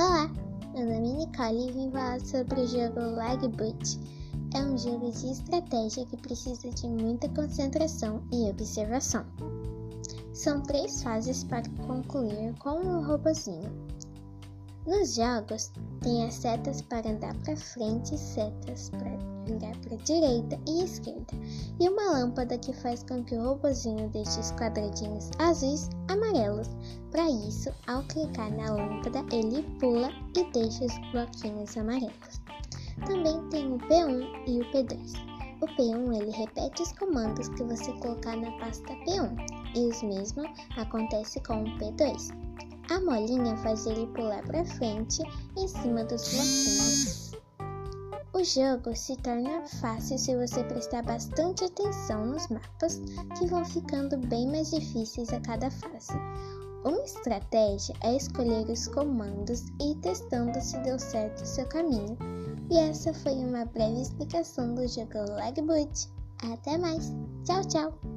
Olha, vim falar sobre o jogo Lagboot. É um jogo de estratégia que precisa de muita concentração e observação. São três fases para concluir com o robozinho. Nos jogos, tem as setas para andar para frente, setas para virar para direita e esquerda, e uma lâmpada que faz com que o robozinho deixe os quadradinhos azuis amarelos. Para isso, ao clicar na lâmpada, ele pula e deixa os bloquinhos amarelos. Também tem o P1 e o P2. O P1 ele repete os comandos que você colocar na pasta P1, e os mesmos acontece com o P2. A molinha faz ele pular para frente em cima dos bloquinhos. O jogo se torna fácil se você prestar bastante atenção nos mapas, que vão ficando bem mais difíceis a cada fase. Uma estratégia é escolher os comandos e ir testando se deu certo o seu caminho. E essa foi uma breve explicação do jogo Lagboot. Até mais! Tchau, tchau!